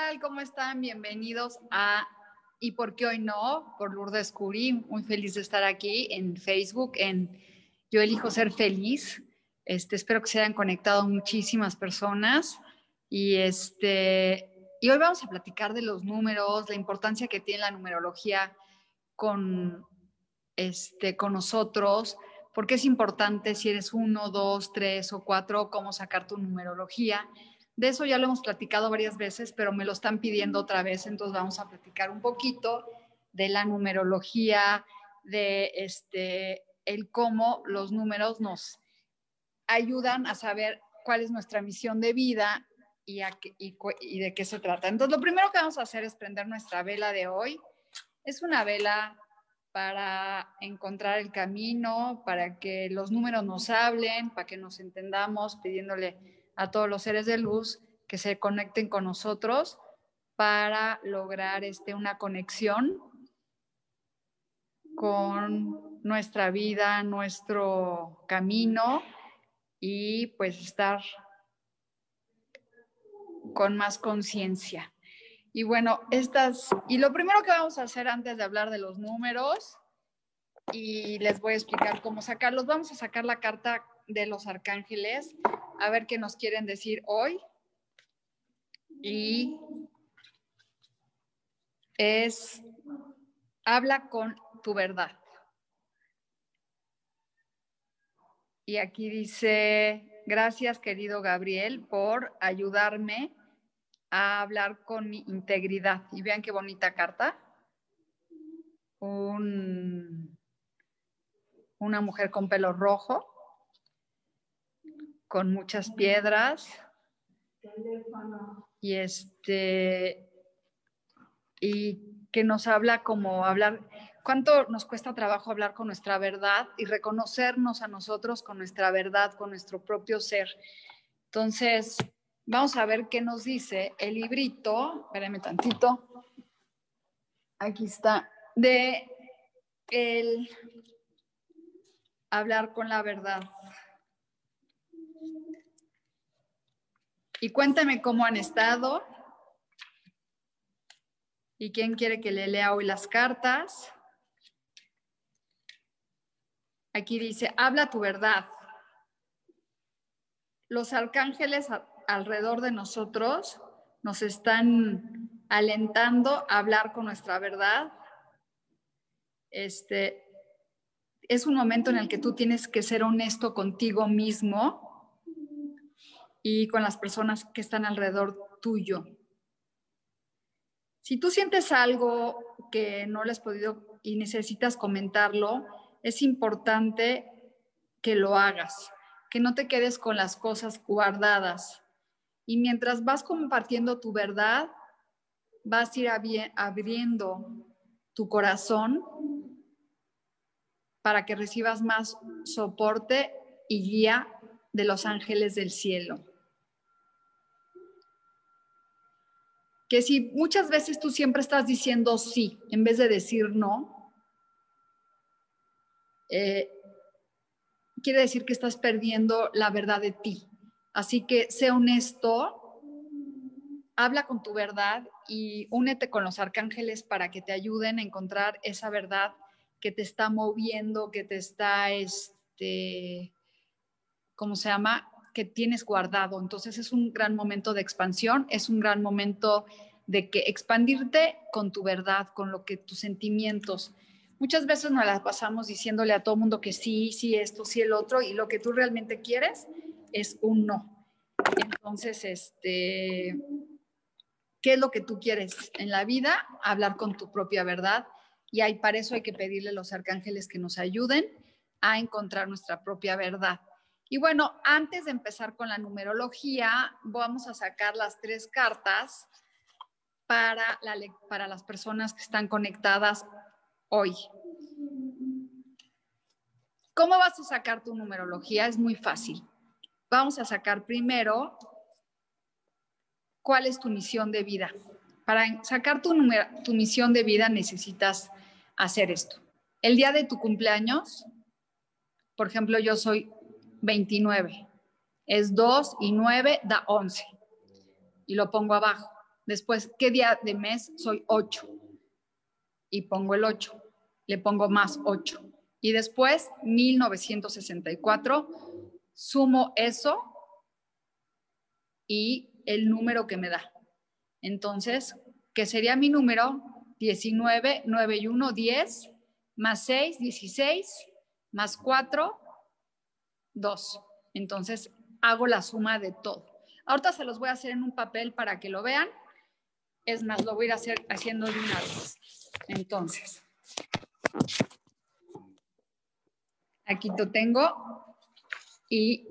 Tal? ¿Cómo están? Bienvenidos a ¿Y por qué hoy no? Por Lourdes Curí. Muy feliz de estar aquí en Facebook, en Yo elijo ser feliz. Este, espero que se hayan conectado muchísimas personas. Y, este, y hoy vamos a platicar de los números, la importancia que tiene la numerología con, este, con nosotros, porque es importante si eres uno, dos, tres o cuatro, cómo sacar tu numerología de eso ya lo hemos platicado varias veces, pero me lo están pidiendo otra vez, entonces vamos a platicar un poquito de la numerología, de este, el cómo los números nos ayudan a saber cuál es nuestra misión de vida y, y de qué se trata. Entonces, lo primero que vamos a hacer es prender nuestra vela de hoy. Es una vela para encontrar el camino, para que los números nos hablen, para que nos entendamos, pidiéndole a todos los seres de luz que se conecten con nosotros para lograr este, una conexión con nuestra vida, nuestro camino y pues estar con más conciencia. Y bueno, estas, y lo primero que vamos a hacer antes de hablar de los números, y les voy a explicar cómo sacarlos, vamos a sacar la carta de los arcángeles, a ver qué nos quieren decir hoy. Y es, habla con tu verdad. Y aquí dice, gracias querido Gabriel por ayudarme a hablar con mi integridad. Y vean qué bonita carta. Un, una mujer con pelo rojo con muchas piedras. Y este y que nos habla como hablar, cuánto nos cuesta trabajo hablar con nuestra verdad y reconocernos a nosotros con nuestra verdad, con nuestro propio ser. Entonces, vamos a ver qué nos dice el librito, espérenme tantito, aquí está, de el hablar con la verdad. Y cuéntame cómo han estado. ¿Y quién quiere que le lea hoy las cartas? Aquí dice, habla tu verdad. Los arcángeles alrededor de nosotros nos están alentando a hablar con nuestra verdad. Este es un momento en el que tú tienes que ser honesto contigo mismo y con las personas que están alrededor tuyo. Si tú sientes algo que no le has podido y necesitas comentarlo, es importante que lo hagas, que no te quedes con las cosas guardadas. Y mientras vas compartiendo tu verdad, vas a ir abriendo tu corazón para que recibas más soporte y guía de los ángeles del cielo. Que si muchas veces tú siempre estás diciendo sí en vez de decir no, eh, quiere decir que estás perdiendo la verdad de ti. Así que sé honesto, habla con tu verdad y únete con los arcángeles para que te ayuden a encontrar esa verdad que te está moviendo, que te está, este, ¿cómo se llama? Tienes guardado. Entonces es un gran momento de expansión, es un gran momento de que expandirte con tu verdad, con lo que tus sentimientos. Muchas veces nos las pasamos diciéndole a todo mundo que sí, sí esto, sí el otro, y lo que tú realmente quieres es un no. Entonces, este, ¿qué es lo que tú quieres en la vida? Hablar con tu propia verdad. Y hay, para eso hay que pedirle a los arcángeles que nos ayuden a encontrar nuestra propia verdad. Y bueno, antes de empezar con la numerología, vamos a sacar las tres cartas para, la, para las personas que están conectadas hoy. ¿Cómo vas a sacar tu numerología? Es muy fácil. Vamos a sacar primero cuál es tu misión de vida. Para sacar tu misión de vida necesitas hacer esto. El día de tu cumpleaños, por ejemplo, yo soy 29. Es 2 y 9 da 11. Y lo pongo abajo. Después, ¿qué día de mes? Soy 8. Y pongo el 8. Le pongo más 8. Y después, 1964, sumo eso y el número que me da. Entonces, ¿qué sería mi número? 19, 9 y 1, 10, más 6, 16, más 4, 2. Entonces, hago la suma de todo. Ahorita se los voy a hacer en un papel para que lo vean. Es más, lo voy a ir hacer, haciendo de una vez. Entonces, aquí lo tengo y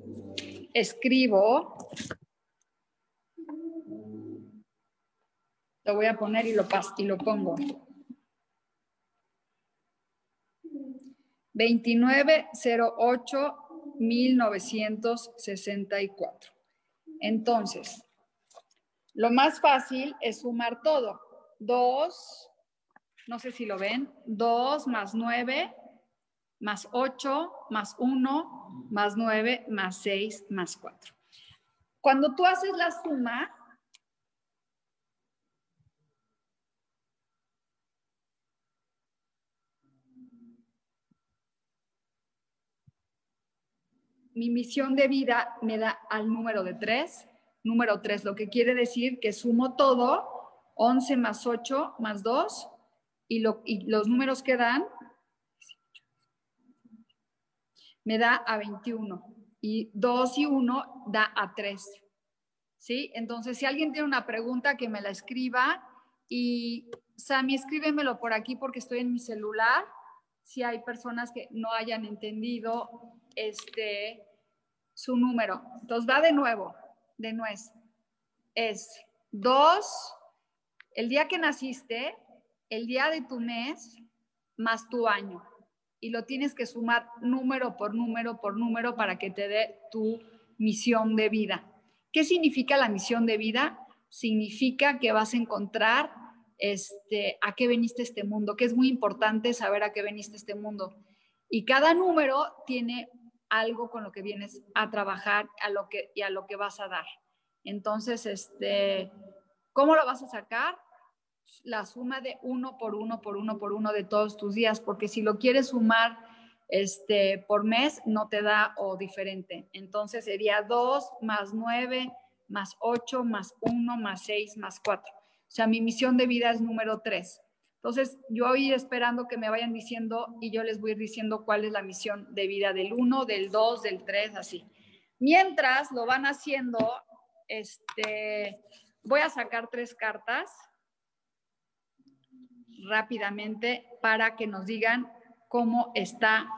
escribo. Lo voy a poner y lo, y lo pongo. 2908 1964. Entonces, lo más fácil es sumar todo. 2, no sé si lo ven, 2 más 9 más 8 más 1 más 9 más 6 más 4. Cuando tú haces la suma, mi misión de vida me da al número de 3 número 3, lo que quiere decir que sumo todo, 11 más 8 más 2, y, los números que dan me da a 21, y 2 y 1 da a 3. ¿Sí? Entonces, si alguien tiene una pregunta, que me la escriba, y Sammy, escríbemelo por aquí porque estoy en mi celular. Si hay personas que no hayan entendido este, su número. Entonces va de nuevo de nuez es dos, el día que naciste, el día de tu mes, más tu año. Y lo tienes que sumar número por número por número para que te dé tu misión de vida. ¿Qué significa la misión de vida? Significa que vas a encontrar este, a qué veniste este mundo, que es muy importante saber a qué veniste este mundo. Y cada número tiene algo con lo que vienes a trabajar a lo que, y a lo que vas a dar. Entonces, este, ¿cómo lo vas a sacar? La suma de uno por uno, por uno, por uno de todos tus días, porque si lo quieres sumar este, por mes, no te da o diferente. Entonces sería 2 más 9 más 8 más 1 más 6 más 4. O sea, mi misión de vida es número 3. Entonces, yo voy esperando que me vayan diciendo y yo les voy a ir diciendo cuál es la misión de vida del 1, del 2, del 3, así. Mientras lo van haciendo, este, voy a sacar tres cartas rápidamente para que nos digan cómo está,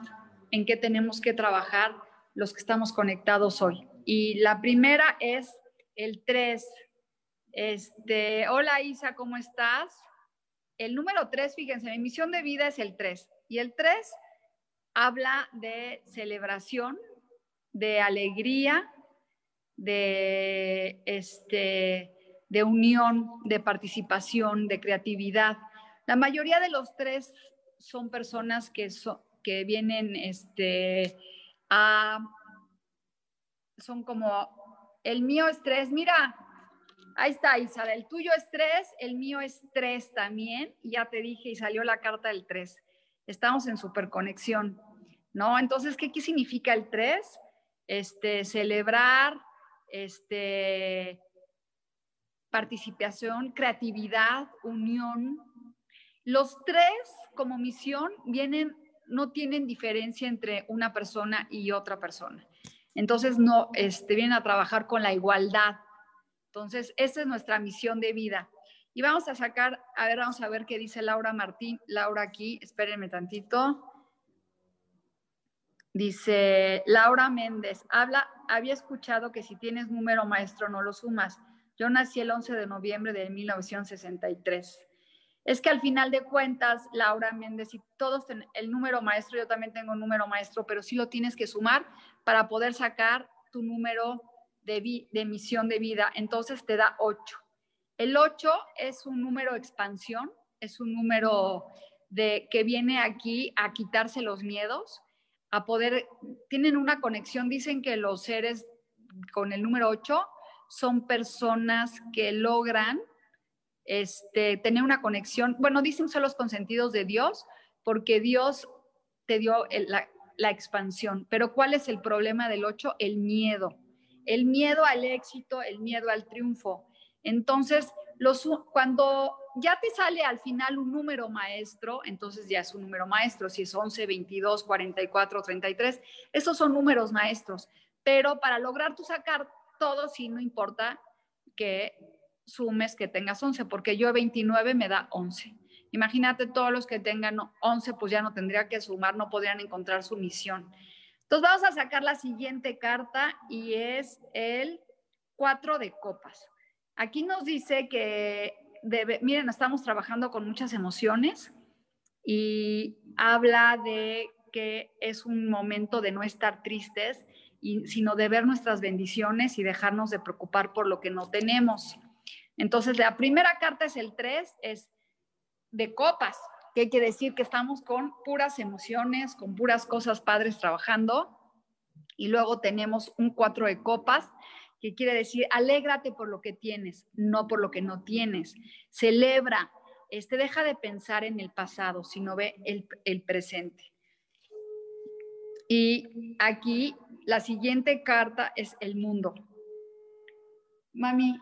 en qué tenemos que trabajar los que estamos conectados hoy. Y la primera es el 3. Este, hola Isa, ¿cómo estás? El número 3, fíjense, mi misión de vida es el 3. Y el 3 habla de celebración, de alegría, de, este, de unión, de participación, de creatividad. La mayoría de los tres son personas que, que vienen este, a, son como, el mío es tres, mira, Ahí está, Isabel. El tuyo es 3, el mío es 3 también. Y ya te dije y salió la carta del 3. Estamos en superconexión, ¿no? Entonces, ¿qué, significa el 3? Este, celebrar, este, participación, creatividad, unión. Los tres como misión vienen, no tienen diferencia entre una persona y otra persona. Entonces, no, este, vienen a trabajar con la igualdad. Entonces, esa es nuestra misión de vida. Y vamos a sacar, a ver, vamos a ver qué dice Laura Martín. Laura aquí, espérenme tantito. Dice Laura Méndez, habla, había escuchado que si tienes número maestro no lo sumas. Yo nací el 11 de noviembre de 1963. Es que al final de cuentas, Laura Méndez, y todos el número maestro, yo también tengo número maestro, pero sí lo tienes que sumar para poder sacar tu número de, de misión de vida. Entonces te da 8. El 8 es un número expansión, es un número de, que viene aquí a quitarse los miedos, a poder, tienen una conexión, dicen que los seres con el número 8 son personas que logran este, tener una conexión, bueno, dicen son los consentidos de Dios, porque Dios te dio la, la expansión, pero ¿cuál es el problema del 8? El miedo, el miedo al éxito, el miedo al triunfo. Entonces, los, cuando ya te sale al final un número maestro, entonces ya es un número maestro, si es 11, 22, 44, 33, esos son números maestros. Pero para lograr tú sacar todo, sí, no importa que sumes que tengas 11, porque yo 29 me da 11. Imagínate todos los que tengan 11, pues ya no tendría que sumar, no podrían encontrar su misión. Entonces vamos a sacar la siguiente carta y es el 4 de copas. Aquí nos dice que, miren, estamos trabajando con muchas emociones y habla de que es un momento de no estar tristes, y, sino de ver nuestras bendiciones y dejarnos de preocupar por lo que no tenemos. Entonces, la primera carta es el 3, es de copas, que quiere decir que estamos con puras emociones, con puras cosas padres trabajando. Y luego tenemos un 4 de copas, que quiere decir, alégrate por lo que tienes, no por lo que no tienes. Celebra, este, deja de pensar en el pasado, sino ve el, el presente. Y aquí la siguiente carta es el mundo. Mami,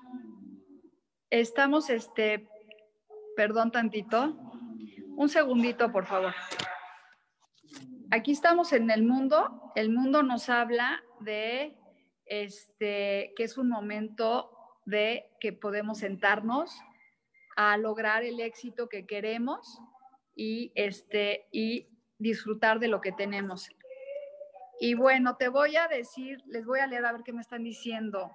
estamos, este, perdón tantito, un segundito, por favor. Aquí estamos en el mundo. El mundo nos habla de este, que es un momento de que podemos sentarnos a lograr el éxito que queremos y, este, y disfrutar de lo que tenemos. Y bueno, te voy a decir, les voy a leer a ver qué me están diciendo.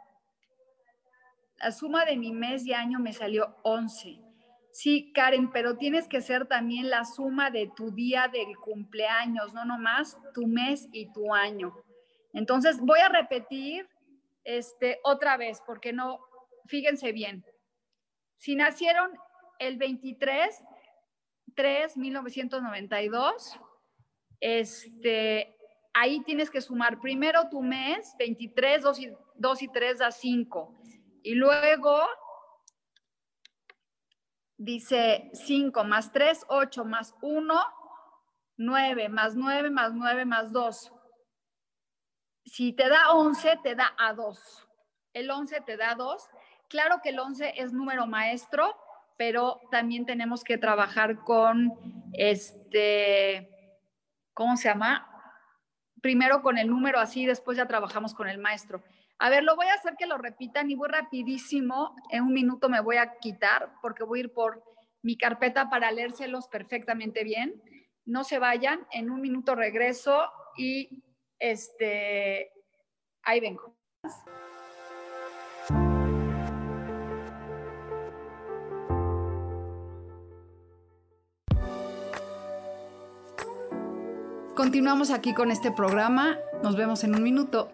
La suma de mi mes y año me salió 11. Sí, Karen, pero tienes que ser también la suma de tu día del cumpleaños, no nomás tu mes y tu año. Entonces, voy a repetir este, otra vez, porque no, fíjense bien. Si nacieron el 23, 3, 1992, este, ahí tienes que sumar primero tu mes, 23, 2 y, 2 y 3 da 5. Y luego dice 5 más 3, 8 más 1, 9 más 9 más 9 más 2 si te da 11, te da a 2. El 11 te da 2. Claro que el 11 es número maestro, pero también tenemos que trabajar con este, ¿cómo se llama? Primero con el número así, después ya trabajamos con el maestro. A ver, lo voy a hacer que lo repitan y voy rapidísimo. En un minuto me voy a quitar porque voy a ir por mi carpeta para leérselos perfectamente bien. No se vayan, en un minuto regreso y este, ahí vengo. Continuamos aquí con este programa. Nos vemos en un minuto.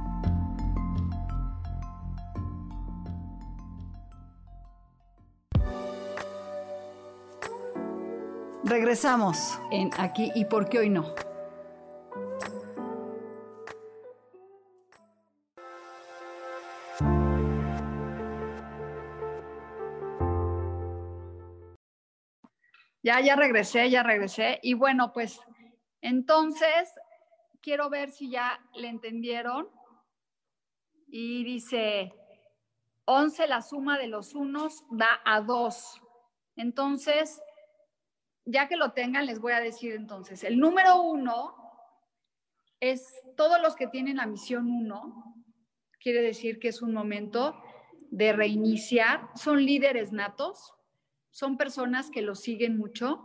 Regresamos en Aquí y por qué hoy no. Ya, ya regresé, ya regresé. Y bueno, pues entonces quiero ver si ya le entendieron. Y dice, 11 la suma de los unos da a 2. Entonces, ya que lo tengan, les voy a decir entonces, el número uno es todos los que tienen la misión uno, quiere decir que es un momento de reiniciar, son líderes natos, son personas que lo siguen mucho,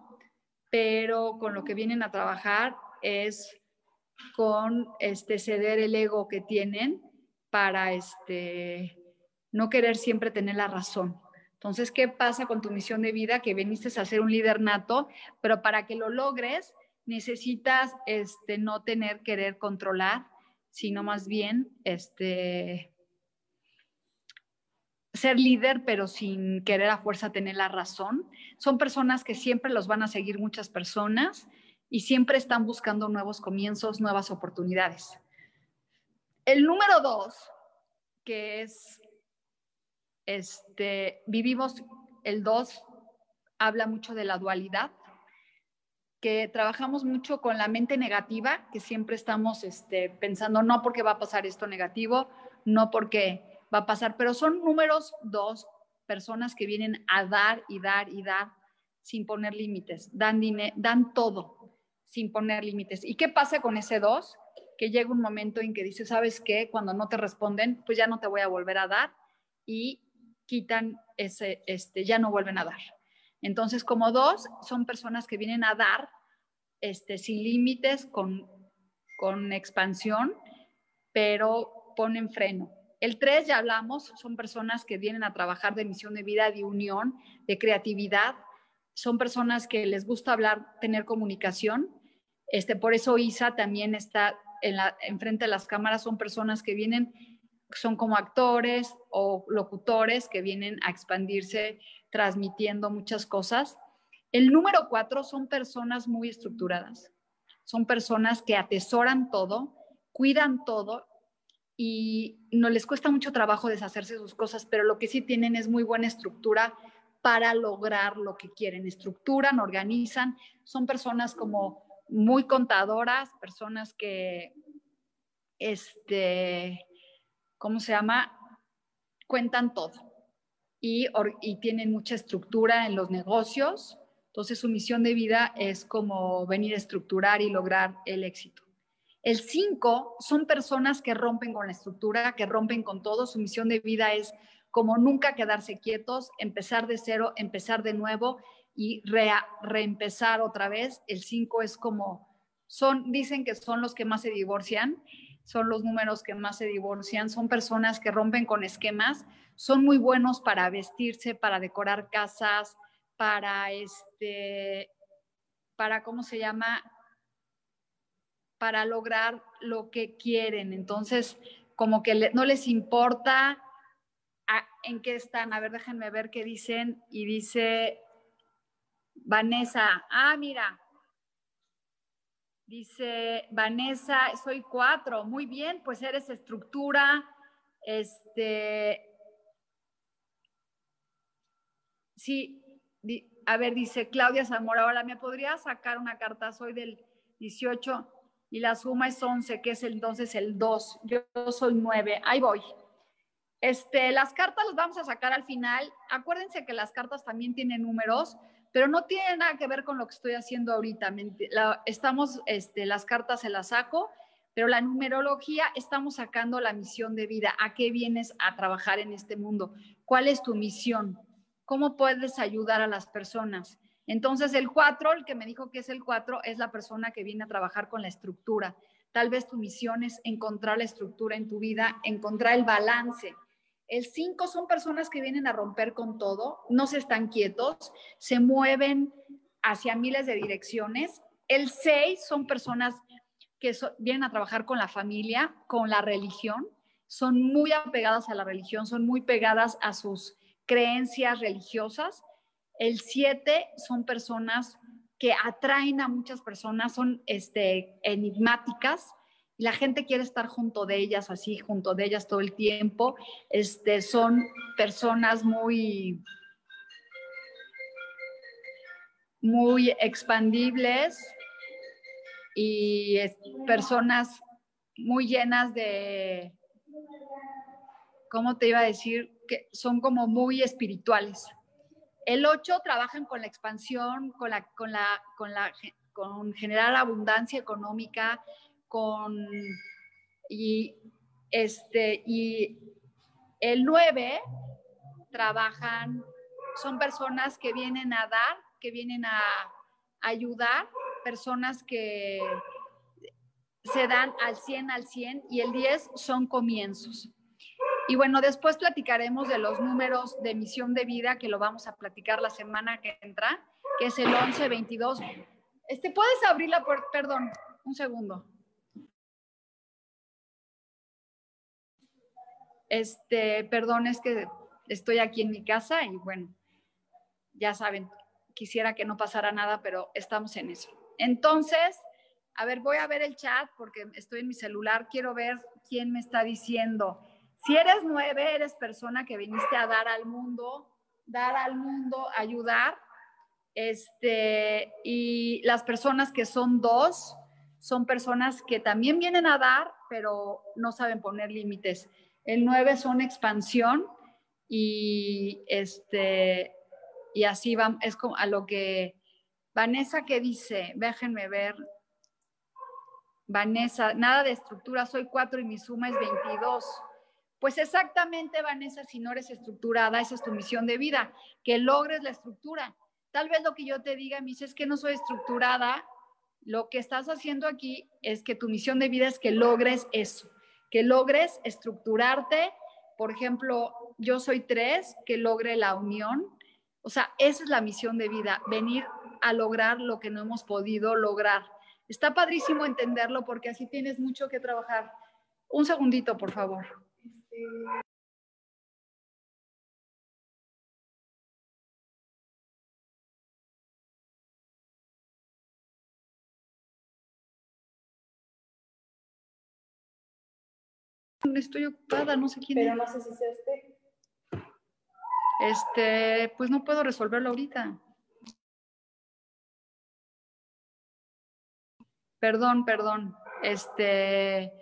pero con lo que vienen a trabajar es con este ceder el ego que tienen para este no querer siempre tener la razón. Entonces, ¿qué pasa con tu misión de vida? Que viniste a ser un líder nato, pero para que lo logres necesitas este, no tener querer controlar, sino más bien este, ser líder, pero sin querer a fuerza tener la razón. Son personas que siempre los van a seguir muchas personas y siempre están buscando nuevos comienzos, nuevas oportunidades. El número dos, que es este, vivimos el 2, habla mucho de la dualidad, que trabajamos mucho con la mente negativa, que siempre estamos este, pensando, no porque va a pasar esto negativo, no porque va a pasar, pero son números dos, personas que vienen a dar y dar y dar sin poner límites, dan, dan todo sin poner límites. ¿Y qué pasa con ese dos? Que llega un momento en que dice, ¿sabes qué? Cuando no te responden, pues ya no te voy a volver a dar y quitan ese, este, ya no vuelven a dar. Entonces, como dos, son personas que vienen a dar este, sin límites, con, con expansión, pero ponen freno. El tres, ya hablamos, son personas que vienen a trabajar de misión de vida, de unión, de creatividad. Son personas que les gusta hablar, tener comunicación. Este, por eso Isa también está en la, enfrente de las cámaras. Son personas que vienen son como actores o locutores que vienen a expandirse transmitiendo muchas cosas. El número cuatro son personas muy estructuradas, son personas que atesoran todo, cuidan todo y no les cuesta mucho trabajo deshacerse de sus cosas, pero lo que sí tienen es muy buena estructura para lograr lo que quieren. Estructuran, organizan, son personas como muy contadoras, personas que este, ¿cómo se llama? Cuentan todo y, tienen mucha estructura en los negocios. Entonces su misión de vida es como venir a estructurar y lograr el éxito. El cinco son personas que rompen con la estructura, que rompen con todo. Su misión de vida es como nunca quedarse quietos, empezar de cero, empezar de nuevo y reempezar otra vez. El cinco es como, son, dicen que son los que más se divorcian son los números que más se divorcian, son personas que rompen con esquemas, son muy buenos para vestirse, para decorar casas, para este, para, ¿cómo se llama? Para lograr lo que quieren. Entonces, como que no les importa en qué están. A ver, déjenme ver qué dicen. Y dice Vanessa, ah, mira, Dice Vanessa, soy cuatro. Muy bien, pues eres estructura, este, Sí, a ver, dice Claudia Zamora, ahora ¿me podría sacar una carta? Soy del 18 y la suma es 11, que es entonces el 2. Yo soy 9. Ahí voy. Este, las cartas las vamos a sacar al final. Acuérdense que las cartas también tienen números, pero no tiene nada que ver con lo que estoy haciendo ahorita. estamos, este, las cartas se las saco, pero la numerología estamos sacando la misión de vida. ¿A qué vienes a trabajar en este mundo? ¿Cuál es tu misión? ¿Cómo puedes ayudar a las personas? Entonces, el 4, el que me dijo que es el 4, es la persona que viene a trabajar con la estructura. Tal vez tu misión es encontrar la estructura en tu vida, encontrar el balance. El 5 son personas que vienen a romper con todo, no se están quietos, se mueven hacia miles de direcciones. El 6 son personas que vienen a trabajar con la familia, con la religión, son muy apegadas a la religión, son muy pegadas a sus creencias religiosas. El 7 son personas que atraen a muchas personas, son este, enigmáticas, y la gente quiere estar junto de ellas, así, junto de ellas todo el tiempo. Este, son personas muy, muy expandibles y personas muy llenas de, ¿cómo te iba a decir? Que son como muy espirituales. El 8 trabajan con la expansión, con la, con la, con la, con generar abundancia económica, con y este y el 9 trabajan, son personas que vienen a dar, que vienen a ayudar, personas que se dan al 100 al 100 y el 10 son comienzos. Y bueno, después platicaremos de los números de misión de vida, que lo vamos a platicar la semana que entra, que es el 11, 22. Este, ¿Puedes abrir la puerta? Perdón, un segundo. Este, perdón, es que estoy aquí en mi casa y bueno, ya saben, quisiera que no pasara nada, pero estamos en eso. Entonces, a ver, voy a ver el chat porque estoy en mi celular, quiero ver quién me está diciendo. Si eres nueve, eres persona que viniste a dar al mundo, dar al mundo, ayudar. Este, y las personas que son dos son personas que también vienen a dar, pero no saben poner límites. El 9 son expansión y este y así va, es como a lo que Vanessa que dice, déjenme ver. Vanessa, nada de estructura, soy 4 y mi suma es 22. Pues exactamente, Vanessa, si no eres estructurada, esa es tu misión de vida, que logres la estructura. Tal vez lo que yo te diga, me es que no soy estructurada, lo que estás haciendo aquí es que tu misión de vida es que logres eso que logres estructurarte. Por ejemplo, yo soy tres, que logre la unión. O sea, esa es la misión de vida, venir a lograr lo que no hemos podido lograr. Está padrísimo entenderlo porque así tienes mucho que trabajar. Un segundito, por favor. Estoy ocupada, no sé quién Pero no sé si sea usted. Este, pues no puedo resolverlo ahorita. Perdón, perdón. Este,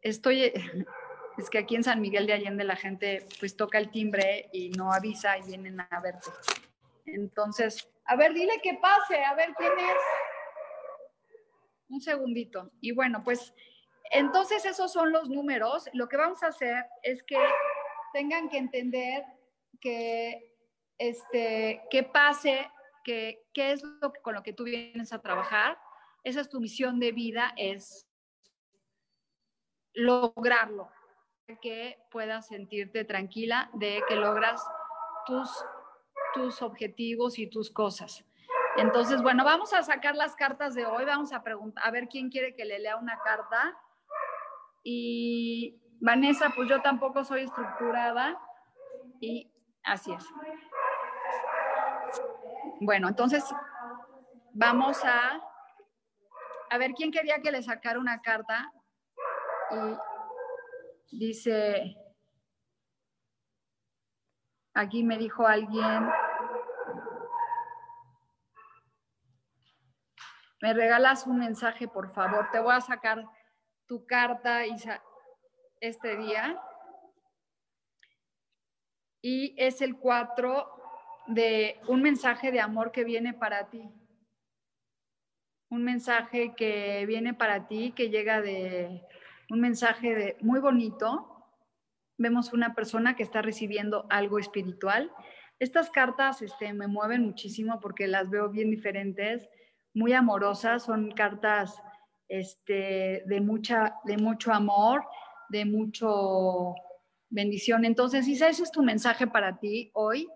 estoy, es que aquí en San Miguel de Allende la gente pues toca el timbre y no avisa y vienen a verte. Entonces, a ver, dile que pase, a ver quién es. Un segundito. Y bueno, pues entonces, esos son los números. Lo que vamos a hacer es que tengan que entender que, este, que pase, que, qué es lo que, con lo que tú vienes a trabajar. Esa es tu misión de vida, es lograrlo, que puedas sentirte tranquila de que logras tus, tus objetivos y tus cosas. Entonces, bueno, vamos a sacar las cartas de hoy. Vamos a preguntar, a ver quién quiere que le lea una carta. Y Vanessa, pues yo tampoco soy estructurada y así es. Bueno, entonces vamos a, a ver quién quería que le sacara una carta. Y dice, aquí me dijo alguien, me regalas un mensaje, por favor, te voy a sacar tu carta, este día. Y es el 4 de un mensaje de amor que viene para ti. Un mensaje que viene para ti, que llega de un mensaje de, muy bonito. Vemos una persona que está recibiendo algo espiritual. Estas cartas este, me mueven muchísimo porque las veo bien diferentes, muy amorosas, son cartas este, de, mucha, de mucho amor, de mucho bendición. Entonces, Isa, ese es tu mensaje para ti hoy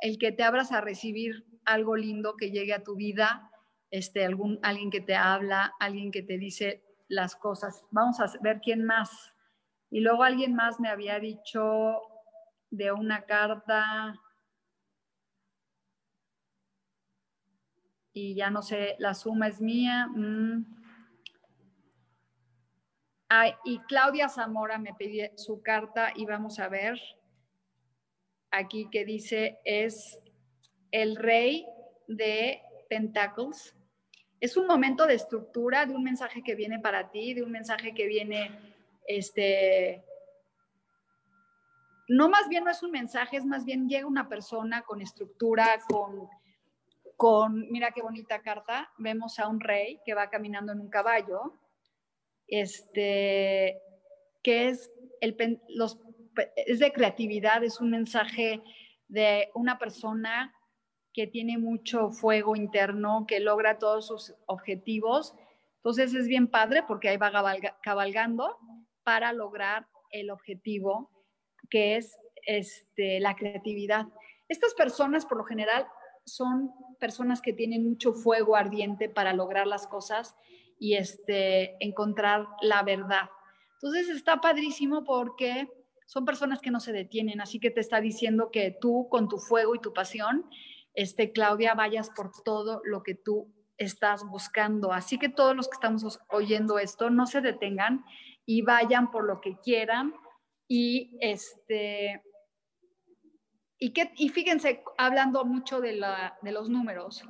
el que te abras a recibir algo lindo que llegue a tu vida, este, algún, alguien que te habla, alguien que te dice las cosas. Vamos a ver quién más. Y luego alguien más me había dicho de una carta y ya no sé, la suma es mía. Mm. Y Claudia Zamora me pidió su carta y vamos a ver aquí que dice es el rey de Pentacles. Es un momento de estructura, de un mensaje que viene para ti, de un mensaje que viene, este, no más bien no es un mensaje, es más bien llega una persona con estructura, con, con, mira qué bonita carta, vemos a un rey que va caminando en un caballo, este, que es el, los es de creatividad, es un mensaje de una persona que tiene mucho fuego interno, que logra todos sus objetivos. Entonces es bien padre porque ahí va cabalgando para lograr el objetivo que es este, la creatividad. Estas personas por lo general son personas que tienen mucho fuego ardiente para lograr las cosas y este, encontrar la verdad. Entonces está padrísimo porque son personas que no se detienen, así que te está diciendo que tú con tu fuego y tu pasión, este, Claudia, vayas por todo lo que tú estás buscando. Así que todos los que estamos oyendo esto, no se detengan y vayan por lo que quieran. Y este, y, que, y fíjense, hablando mucho de, la, de los números,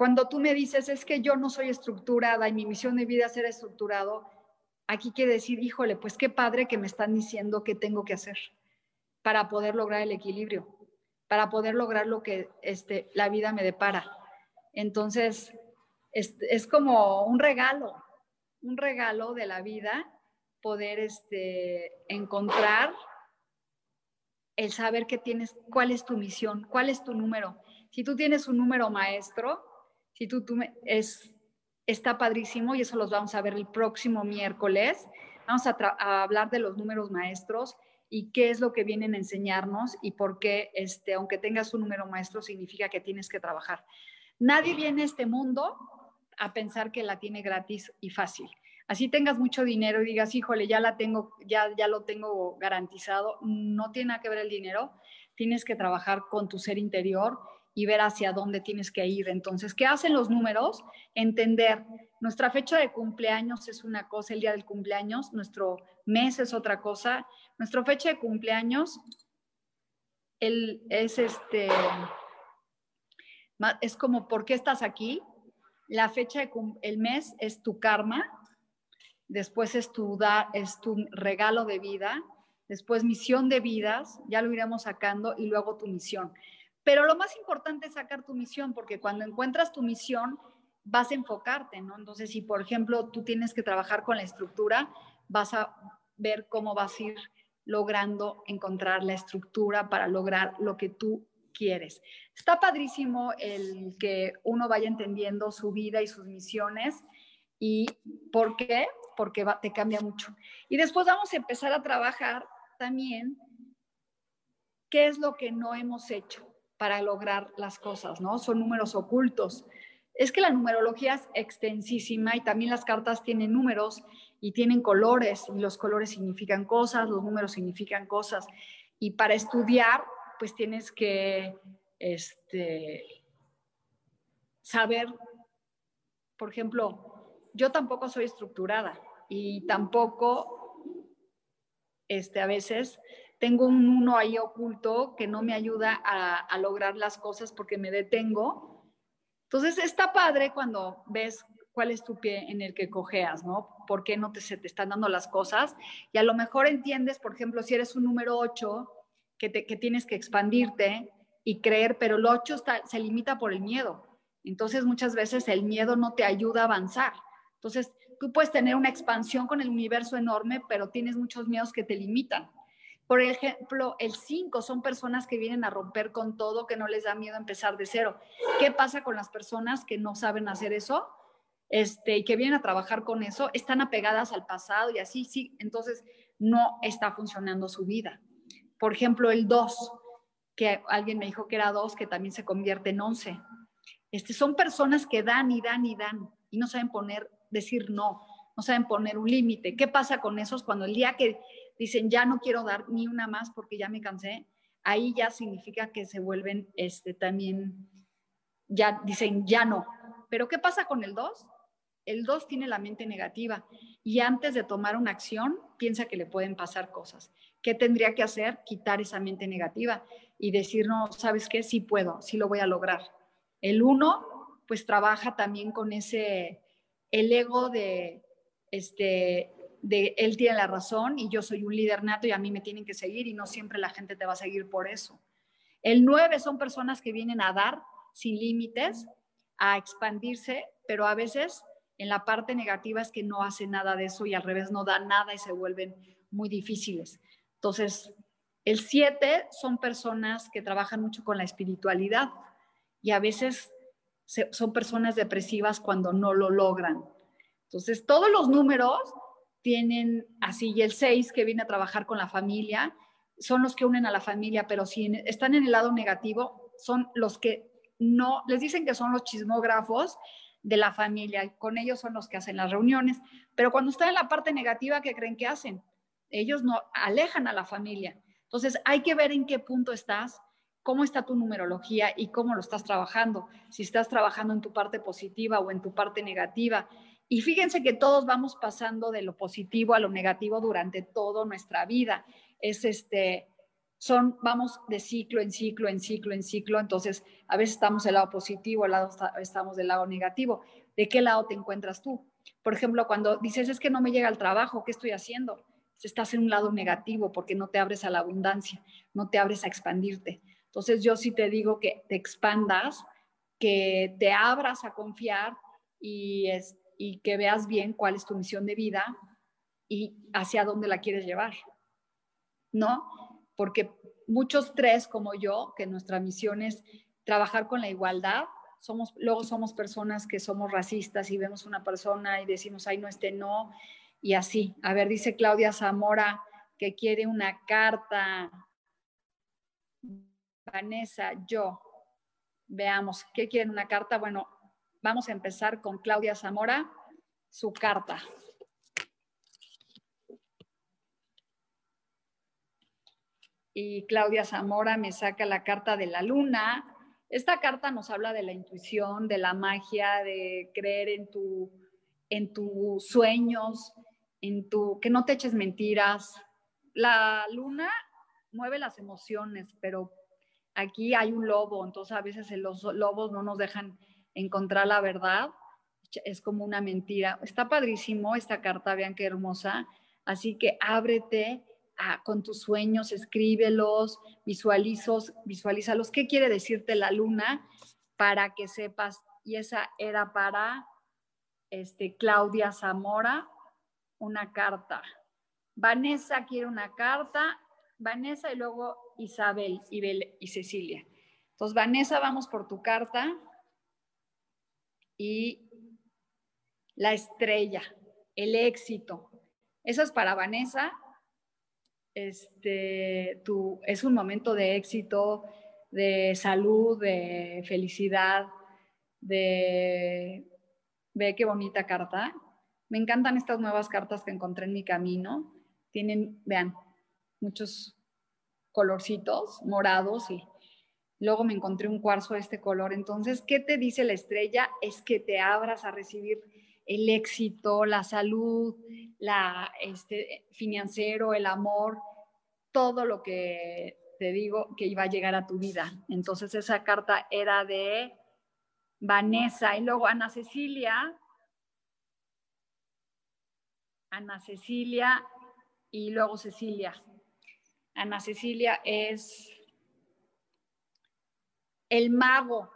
cuando tú me dices, es que yo no soy estructurada y mi misión de vida es ser estructurado, aquí quiere decir, híjole, pues qué padre que me están diciendo qué tengo que hacer para poder lograr el equilibrio, para poder lograr lo que este, la vida me depara. Entonces, es, como un regalo, un regalo de la vida poder este, encontrar el saber que tienes, cuál es tu misión, cuál es tu número. Si tú tienes un número maestro, si tú, tú es está padrísimo y eso los vamos a ver el próximo miércoles. Vamos a, hablar de los números maestros y qué es lo que vienen a enseñarnos y por qué, este, aunque tengas un número maestro, significa que tienes que trabajar. Nadie viene a este mundo a pensar que la tiene gratis y fácil. Así tengas mucho dinero y digas, híjole, ya la tengo, ya, ya lo tengo garantizado. No tiene nada que ver el dinero. Tienes que trabajar con tu ser interior y ver hacia dónde tienes que ir. Entonces, ¿qué hacen los números? Entender, nuestra fecha de cumpleaños es una cosa, el día del cumpleaños, nuestro mes es otra cosa, nuestra fecha de cumpleaños el, es este, es como, ¿por qué estás aquí? La fecha de el mes es tu karma, después es tu, es tu regalo de vida, después misión de vidas, ya lo iremos sacando, y luego tu misión. Pero lo más importante es sacar tu misión, porque cuando encuentras tu misión, vas a enfocarte, ¿no? Entonces, si por ejemplo tú tienes que trabajar con la estructura, vas a ver cómo vas a ir logrando encontrar la estructura para lograr lo que tú quieres. Está padrísimo el que uno vaya entendiendo su vida y sus misiones. ¿Y por qué? Porque te cambia mucho. Y después vamos a empezar a trabajar también qué es lo que no hemos hecho para lograr las cosas, ¿no? Son números ocultos. Es que la numerología es extensísima y también las cartas tienen números y tienen colores y los colores significan cosas, los números significan cosas. Y para estudiar, pues tienes que este, saber, por ejemplo, yo tampoco soy estructurada y tampoco este, a veces tengo un uno ahí oculto que no me ayuda a, lograr las cosas porque me detengo Entonces está padre cuando ves cuál es tu pie en el que cojeas, ¿no? ¿Por qué no te, se te están dando las cosas? Y a lo mejor entiendes, por ejemplo, si eres un número 8, que, que tienes que expandirte y creer, pero el 8 está, se limita por el miedo. Entonces muchas veces el miedo no te ayuda a avanzar. Entonces tú puedes tener una expansión con el universo enorme, pero tienes muchos miedos que te limitan. Por ejemplo, el 5 son personas que vienen a romper con todo, que no les da miedo empezar de cero. ¿Qué pasa con las personas que no saben hacer eso? Este, y que vienen a trabajar con eso, están apegadas al pasado y así, sí, entonces no está funcionando su vida. Por ejemplo, el 2, que alguien me dijo que era 2, que también se convierte en 11. Este, son personas que dan y dan y dan y no saben poner, decir no, no saben poner un límite. ¿Qué pasa con esos cuando el día que dicen ya no quiero dar ni una más porque ya me cansé, ahí ya significa que se vuelven este, también, ya dicen ya no. Pero ¿qué pasa con el 2? El 2 tiene la mente negativa y antes de tomar una acción piensa que le pueden pasar cosas. ¿Qué tendría que hacer? Quitar esa mente negativa y decir, no, ¿sabes qué? Sí puedo, sí lo voy a lograr. El 1, pues trabaja también con ese, el ego de, este, de él tiene la razón y yo soy un líder nato y a mí me tienen que seguir y no siempre la gente te va a seguir por eso. El 9 son personas que vienen a dar sin límites, a expandirse, pero a veces en la parte negativa es que no hacen nada de eso y al revés no dan nada y se vuelven muy difíciles. Entonces, el 7 son personas que trabajan mucho con la espiritualidad y a veces son personas depresivas cuando no lo logran. Entonces, todos los números tienen así, y el 6 que viene a trabajar con la familia, son los que unen a la familia, pero si están en el lado negativo, son los que no, les dicen que son los chismógrafos de la familia, con ellos son los que hacen las reuniones, pero cuando están en la parte negativa, ¿qué creen que hacen? Ellos no alejan a la familia. Entonces, hay que ver en qué punto estás, cómo está tu numerología y cómo lo estás trabajando, si estás trabajando en tu parte positiva o en tu parte negativa. Y fíjense que todos vamos pasando de lo positivo a lo negativo durante toda nuestra vida. Es este, son, vamos de ciclo en ciclo, en ciclo, en ciclo. Entonces, a veces estamos del lado positivo, al lado estamos del lado negativo. ¿De qué lado te encuentras tú? Por ejemplo, cuando dices, es que no me llega el trabajo, ¿qué estoy haciendo? Estás en un lado negativo porque no te abres a la abundancia, no te abres a expandirte. Entonces, yo sí te digo que te expandas, que te abras a confiar y, es, y que veas bien cuál es tu misión de vida y hacia dónde la quieres llevar, ¿no? Porque muchos tres como yo, que nuestra misión es trabajar con la igualdad, somos, luego somos personas que somos racistas y vemos una persona y decimos, ay, no, este no, y así. A ver, dice Claudia Zamora que quiere una carta. Vanessa, yo. Veamos, ¿qué quieren una carta? Bueno, Vamos a empezar con Claudia Zamora, su carta. Y Claudia Zamora me saca la carta de la luna. Esta carta nos habla de la intuición, de la magia, de creer en, tu, en tus sueños, en tu, que no te eches mentiras. La luna mueve las emociones, pero aquí hay un lobo, entonces a veces los lobos no nos dejan encontrar la verdad, es como una mentira. Está padrísimo esta carta, vean qué hermosa. Así que ábrete con tus sueños, escríbelos, visualizos, visualízalos. ¿Qué quiere decirte la luna? Para que sepas. Y esa era para este, Claudia Zamora, una carta. Vanessa quiere una carta. Vanessa y luego Isabel y Cecilia. Entonces, Vanessa, vamos por tu carta y la estrella, el éxito. Eso es para Vanessa. Este, es un momento de éxito, de salud, de felicidad, de... Ve qué bonita carta. Me encantan estas nuevas cartas que encontré en mi camino. Tienen, vean, muchos colorcitos morados y Luego me encontré un cuarzo de este color. Entonces, ¿qué te dice la estrella? Es que te abras a recibir el éxito, la salud, la este, financiero, el amor, todo lo que te digo que iba a llegar a tu vida. Entonces, esa carta era de Vanessa y luego Ana Cecilia. Ana Cecilia y luego Cecilia. Ana Cecilia es el mago.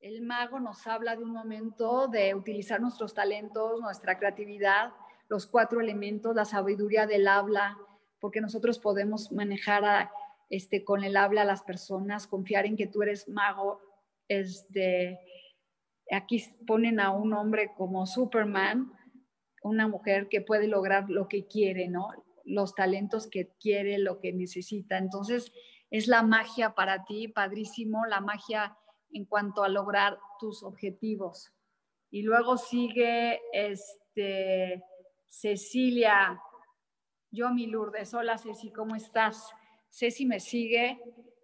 El mago nos habla de un momento de utilizar nuestros talentos, nuestra creatividad, los cuatro elementos, la sabiduría del habla, porque nosotros podemos manejar este, con el habla a las personas, confiar en que tú eres mago. Este, aquí ponen a un hombre como Superman, una mujer que puede lograr lo que quiere, ¿no? Los talentos que quiere, lo que necesita. Entonces, es la magia para ti, padrísimo, la magia en cuanto a lograr tus objetivos. Y luego sigue este, Cecilia, yo mi Lourdes, hola Ceci, ¿cómo estás? Ceci me sigue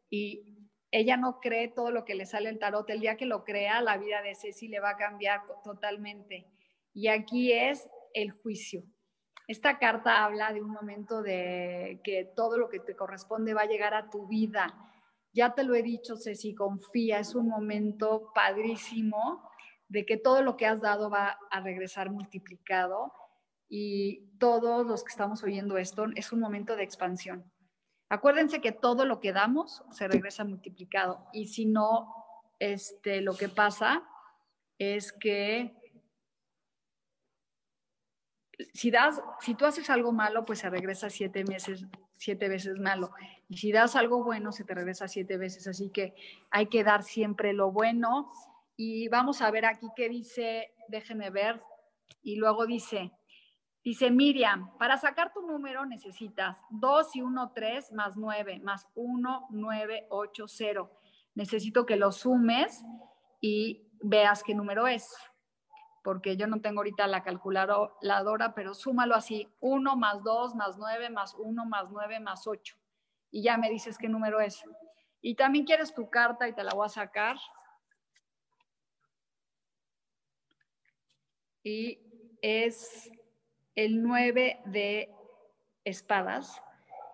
y ella no cree todo lo que le sale el tarot. El día que lo crea, la vida de Ceci le va a cambiar totalmente. Y aquí es el juicio. Esta carta habla de un momento de que todo lo que te corresponde va a llegar a tu vida. Ya te lo he dicho, Ceci, confía, es un momento padrísimo de que todo lo que has dado va a regresar multiplicado y todos los que estamos oyendo esto es un momento de expansión. Acuérdense que todo lo que damos se regresa multiplicado y si no, este, lo que pasa es que si das, si tú haces algo malo, pues se regresa siete meses, siete veces malo. Y si das algo bueno, se te regresa siete veces. Así que hay que dar siempre lo bueno. Y vamos a ver aquí qué dice, déjenme ver. Y luego dice, dice Miriam, para sacar tu número necesitas 2 y 1, 3 más 9, más 1, 9, 8, 0. Necesito que lo sumes y veas qué número es porque yo no tengo ahorita la calculadora, pero súmalo así, 1 más 2 más 9 más 1 más 9 más 8. Y ya me dices qué número es. Y también quieres tu carta y te la voy a sacar. Y es el 9 de espadas.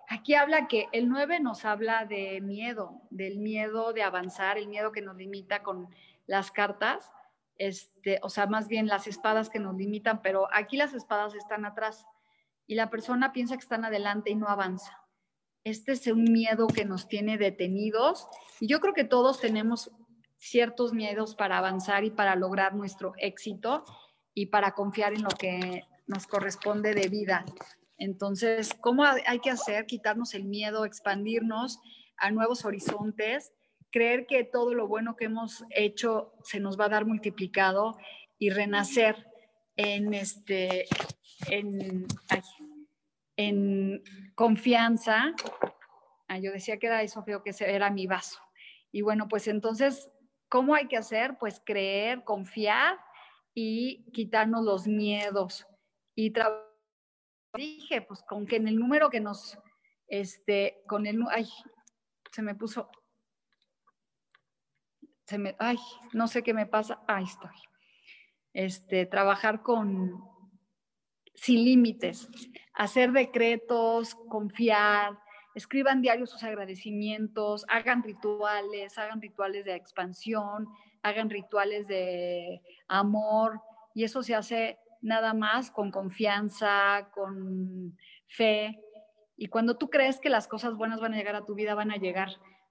Aquí habla que el 9 nos habla de miedo, del miedo de avanzar, el miedo que nos limita con las cartas este, o sea, más bien las espadas que nos limitan, pero aquí las espadas están atrás y la persona piensa que están adelante y no avanza. Este es un miedo que nos tiene detenidos y yo creo que todos tenemos ciertos miedos para avanzar y para lograr nuestro éxito y para confiar en lo que nos corresponde de vida. Entonces, ¿cómo hay que hacer? Quitarnos el miedo, expandirnos a nuevos horizontes creer que todo lo bueno que hemos hecho se nos va a dar multiplicado y renacer en este en, en confianza. Ah, yo decía que era eso, creo que era mi vaso. Y bueno, pues entonces, ¿cómo hay que hacer? Pues creer, confiar y quitarnos los miedos. Y dije, pues con que en el número que nos, este, con el, ay, se me puso, ay, no sé qué me pasa, ahí estoy. Este, trabajar con, sin límites, hacer decretos, confiar, escriban diarios sus agradecimientos, hagan rituales, hagan rituales de expansión, hagan rituales de amor, y eso se hace nada más con confianza, con fe. Y cuando tú crees que las cosas buenas van a llegar a tu vida, van a llegar.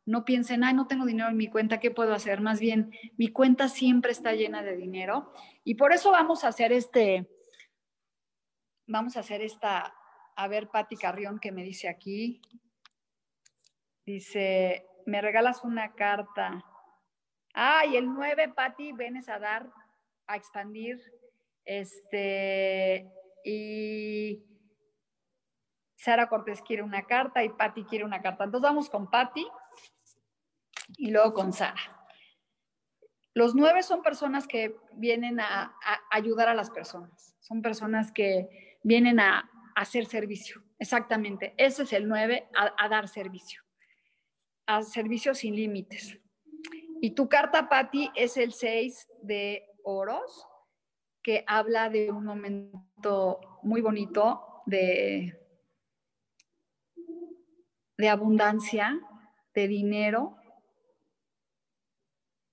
No piensen, ay, no tengo dinero en mi cuenta, ¿qué puedo hacer? Más bien, mi cuenta siempre está llena de dinero. Y por eso vamos a hacer este, vamos a hacer esta, a ver, Patti Carrión, que me dice aquí. Dice, me regalas una carta. Ay, el 9, Patti, venes a dar, a expandir. Este, y Sara Cortés quiere una carta y Patti quiere una carta. Entonces vamos con Patti y luego con Sara. Los nueve son personas que vienen a, ayudar a las personas, son personas que vienen a, hacer servicio, exactamente. Ese es el nueve, a, dar servicio, a servicio sin límites. Y tu carta, Patti, es el seis de oros, que habla de un momento muy bonito de, de abundancia, de dinero,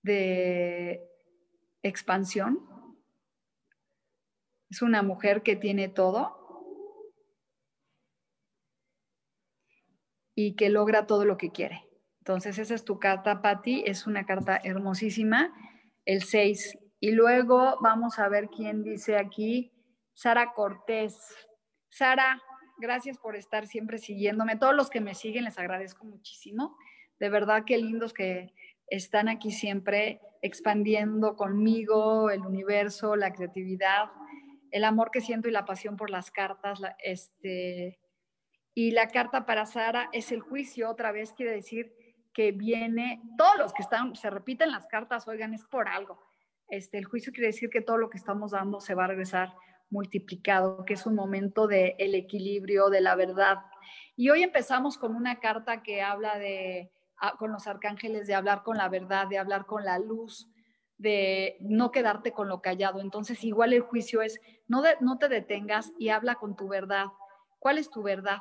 de expansión. Es una mujer que tiene todo y que logra todo lo que quiere. Entonces, esa es tu carta, Patti. Es una carta hermosísima, el 6. Y luego vamos a ver quién dice aquí, Sara Cortés. Sara, gracias por estar siempre siguiéndome. Todos los que me siguen les agradezco muchísimo. De verdad, qué lindos que están aquí siempre expandiendo conmigo el universo, la creatividad, el amor que siento y la pasión por las cartas. este, y la carta para Sara es el juicio, otra vez quiere decir que viene, todos los que están, se repiten las cartas, oigan, es por algo. Este, el juicio quiere decir que todo lo que estamos dando se va a regresar multiplicado, que es un momento del el equilibrio, de la verdad. Y hoy empezamos con una carta que habla de, con los arcángeles, de hablar con la verdad, de hablar con la luz, de no quedarte con lo callado. Entonces, igual el juicio es, no, no te detengas y habla con tu verdad. ¿Cuál es tu verdad?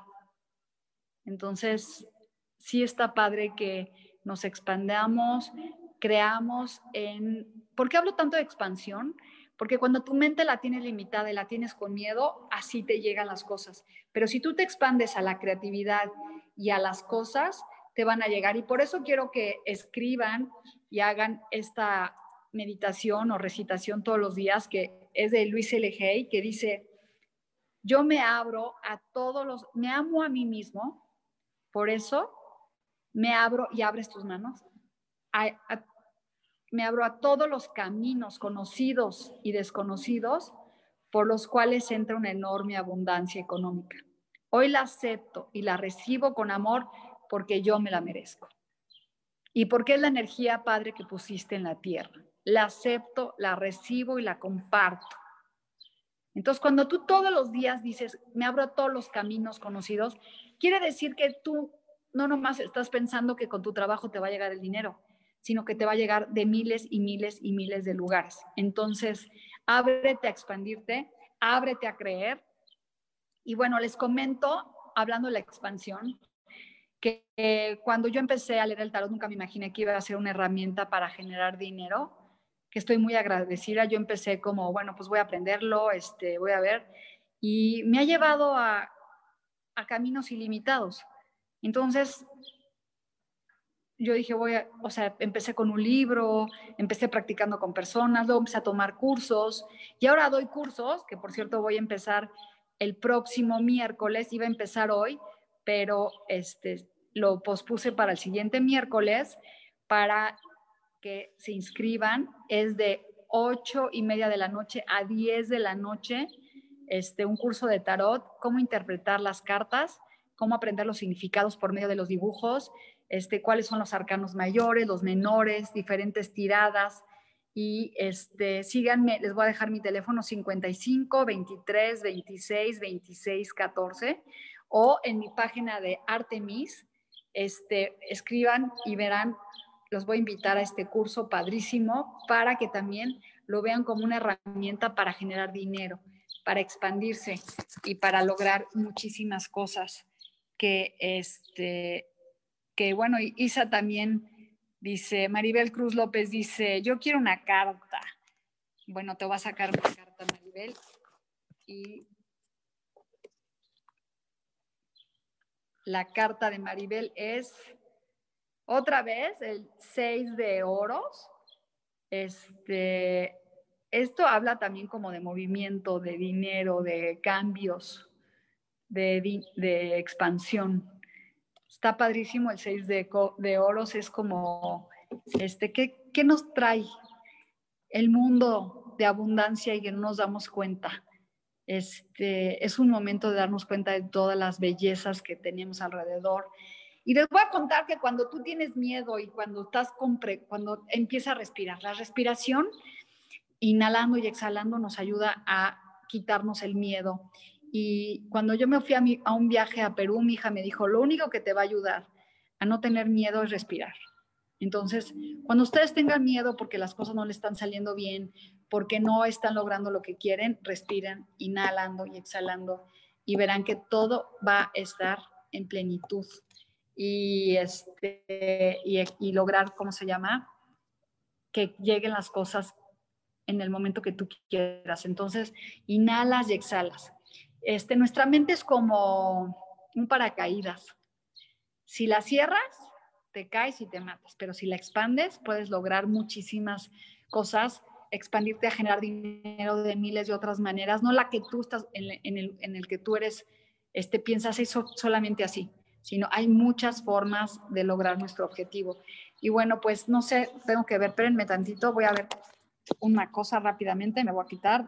Entonces, sí está padre que nos expandamos, creamos en... ¿Por qué hablo tanto de expansión? Porque cuando tu mente la tienes limitada y la tienes con miedo, así te llegan las cosas. Pero si tú te expandes a la creatividad y a las cosas, te van a llegar. Y por eso quiero que escriban y hagan esta meditación o recitación todos los días, que es de Luis L. Hay, que dice, yo me abro a todos los, me amo a mí mismo, por eso me abro y abres tus manos me abro a todos los caminos conocidos y desconocidos por los cuales entra una enorme abundancia económica. Hoy la acepto y la recibo con amor porque yo me la merezco. Y porque es la energía, Padre, que pusiste en la tierra. La acepto, la recibo y la comparto. Entonces, cuando tú todos los días dices, me abro a todos los caminos conocidos, quiere decir que tú no nomás estás pensando que con tu trabajo te va a llegar el dinero, sino que te va a llegar de miles y miles y miles de lugares. Entonces, ábrete a expandirte, ábrete a creer. Y bueno, les comento, hablando de la expansión, que cuando yo empecé a leer el tarot, nunca me imaginé que iba a ser una herramienta para generar dinero, que estoy muy agradecida. Yo empecé como, bueno, pues voy a aprenderlo, este, voy a ver, y me ha llevado a, caminos ilimitados. Entonces, yo dije, voy a, o sea, empecé con un libro, empecé practicando con personas, luego empecé a tomar cursos y ahora doy cursos, que por cierto voy a empezar el próximo miércoles, iba a empezar hoy, pero este, lo pospuse para el siguiente miércoles para que se inscriban. Es de 8 y media de la noche a 10 de la noche, este, un curso de tarot, cómo interpretar las cartas, cómo aprender los significados por medio de los dibujos, este, cuáles son los arcanos mayores, los menores, diferentes tiradas. Y este, síganme, les voy a dejar mi teléfono 55 23 26 26 14 o en mi página de Artemis, este, escriban y verán, los voy a invitar a este curso padrísimo para que también lo vean como una herramienta para generar dinero, para expandirse y para lograr muchísimas cosas que este, que bueno, Isa también dice, Maribel Cruz López dice, yo quiero una carta. Bueno, te voy a sacar una carta, Maribel. Y la carta de Maribel es otra vez el 6 de oros. Este, esto habla también como de movimiento, de dinero, de cambios, de, de expansión. Está padrísimo el 6 de, de oros, es como, este, ¿qué, ¿qué nos trae el mundo de abundancia y que no nos damos cuenta? Este, es un momento de darnos cuenta de todas las bellezas que tenemos alrededor. Y les voy a contar que cuando tú tienes miedo y cuando estás cuando empieza a respirar, la respiración, inhalando y exhalando, nos ayuda a quitarnos el miedo y cuando yo me fui a, a un viaje a Perú, mi hija me dijo, lo único que te va a ayudar a no tener miedo es respirar. Entonces, cuando ustedes tengan miedo porque las cosas no le están saliendo bien, porque no están logrando lo que quieren, respiren, inhalando y exhalando y verán que todo va a estar en plenitud y, este, y, y lograr, ¿cómo se llama? Que lleguen las cosas en el momento que tú quieras. Entonces, inhalas y exhalas. Este, nuestra mente es como un paracaídas. Si la cierras, te caes y te matas, pero si la expandes, puedes lograr muchísimas cosas, expandirte a generar dinero de miles de otras maneras, no la que tú estás, en, el, en el, que tú eres, este, piensas eso solamente así, sino hay muchas formas de lograr nuestro objetivo. Y bueno, pues no sé, tengo que ver, espérenme tantito, voy a ver una cosa rápidamente, me voy a quitar.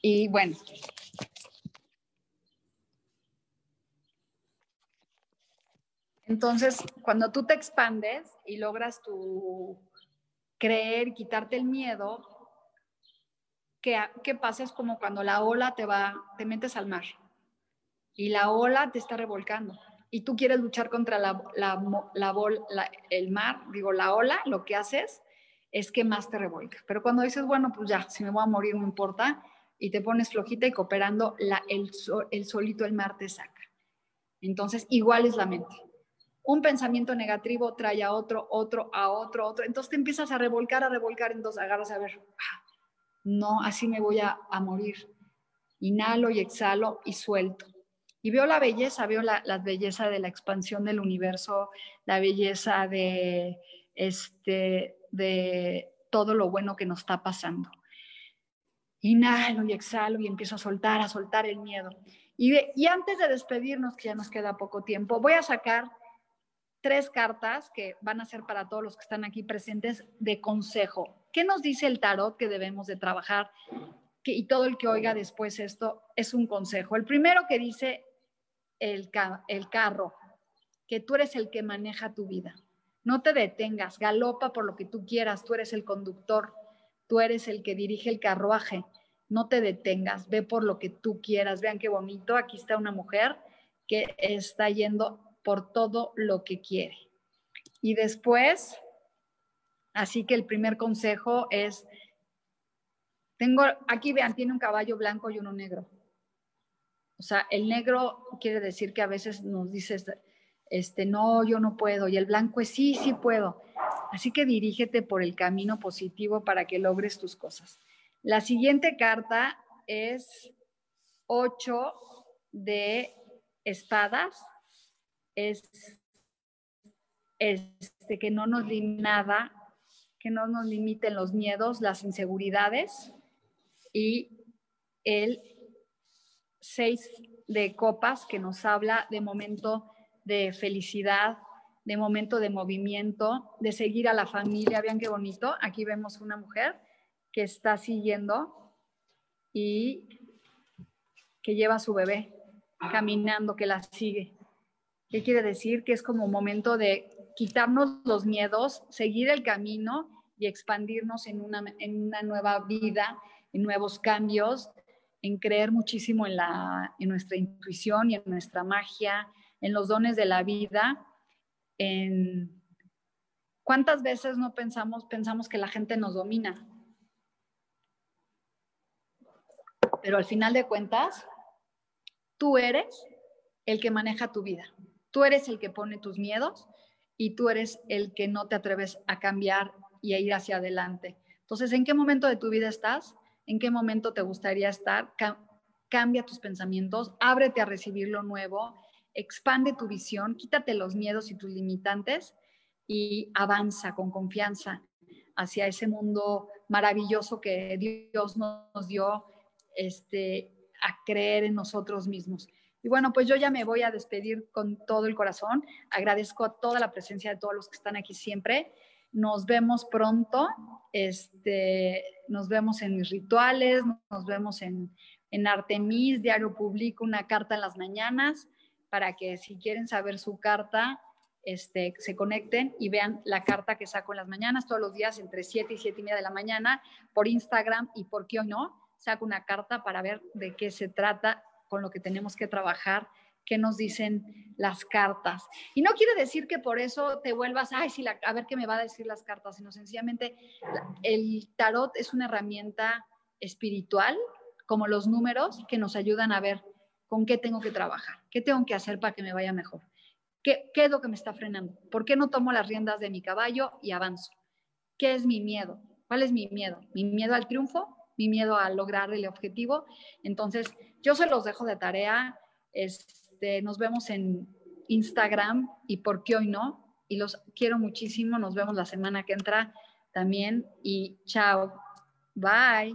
Y bueno. Entonces, cuando tú te expandes y logras tu creer, quitarte el miedo, ¿qué, qué pasa? Es como cuando la ola te va, te metes al mar y la ola te está revolcando y tú quieres luchar contra la, la, el mar, digo, la ola, lo que haces es que más te revuelca. Pero cuando dices, bueno, pues ya, si me voy a morir, no importa, y te pones flojita y cooperando, la, el, el solito, el mar te saca. Entonces, igual es la mente. Un pensamiento negativo trae a otro, otro, a otro, otro. Entonces te empiezas a revolcar, a revolcar, entonces agarras a ver, ah, no, así me voy a, morir. Inhalo y exhalo y suelto y veo la belleza, veo la, belleza de la expansión del universo, la belleza de, este, de todo lo bueno que nos está pasando. Inhalo y exhalo y empiezo a soltar, a soltar el miedo. Y, y antes de despedirnos, que ya nos queda poco tiempo, voy a sacar tres cartas que van a ser para todos los que están aquí presentes de consejo. ¿Qué nos dice el tarot que debemos de trabajar? Y todo el que oiga después esto es un consejo. El primero que dice el, el carro, que tú eres el que maneja tu vida. No te detengas, galopa por lo que tú quieras, tú eres el conductor, tú eres el que dirige el carruaje. No te detengas, ve por lo que tú quieras. Vean qué bonito, aquí está una mujer que está yendo por todo lo que quiere. Y después, así que el primer consejo es, tengo, aquí vean, tiene un caballo blanco y uno negro. O sea, el negro quiere decir que a veces nos dices, este, no, yo no puedo, y el blanco es, sí, sí puedo. Así que dirígete por el camino positivo para que logres tus cosas. La siguiente carta es 8 de espadas. Es este, que no nos limite nada, que no nos limiten los miedos, las inseguridades y el seis de copas que nos habla de momento de felicidad, de momento de movimiento, de seguir a la familia. Vean qué bonito. Aquí vemos una mujer que está siguiendo y que lleva a su bebé caminando, que la sigue. ¿Qué quiere decir? Que es como un momento de quitarnos los miedos, seguir el camino y expandirnos en una, en una nueva vida, en nuevos cambios, en creer muchísimo en, la, en nuestra intuición y en nuestra magia, en los dones de la vida, en cuántas veces no pensamos, pensamos que la gente nos domina. Pero al final de cuentas, tú eres el que maneja tu vida. Tú eres el que pone tus miedos y tú eres el que no te atreves a cambiar y a ir hacia adelante. Entonces, ¿en qué momento de tu vida estás? en qué momento te gustaría estar, cambia tus pensamientos, ábrete a recibir lo nuevo, expande tu visión, quítate los miedos y tus limitantes y avanza con confianza hacia ese mundo maravilloso que Dios nos dio este, a creer en nosotros mismos. Y bueno, pues yo ya me voy a despedir con todo el corazón. Agradezco a toda la presencia de todos los que están aquí siempre. Nos vemos pronto. Este, nos vemos en mis rituales, nos vemos en, en Artemis, Diario Público, una carta en las mañanas, para que si quieren saber su carta, este, se conecten y vean la carta que saco en las mañanas, todos los días entre 7 y 7 y media de la mañana, por Instagram y por qué o no, saco una carta para ver de qué se trata, con lo que tenemos que trabajar qué nos dicen las cartas. Y no quiere decir que por eso te vuelvas, ay, sí, a ver qué me va a decir las cartas, sino sencillamente el tarot es una herramienta espiritual, como los números, que nos ayudan a ver con qué tengo que trabajar, qué tengo que hacer para que me vaya mejor. ¿Qué, ¿Qué es lo que me está frenando? ¿Por qué no tomo las riendas de mi caballo y avanzo? ¿Qué es mi miedo? ¿Cuál es mi miedo? ¿Mi miedo al triunfo? ¿Mi miedo a lograr el objetivo? Entonces, yo se los dejo de tarea. Este, nos vemos en Instagram y por qué hoy no. Y los quiero muchísimo. Nos vemos la semana que entra también. Y chao. Bye.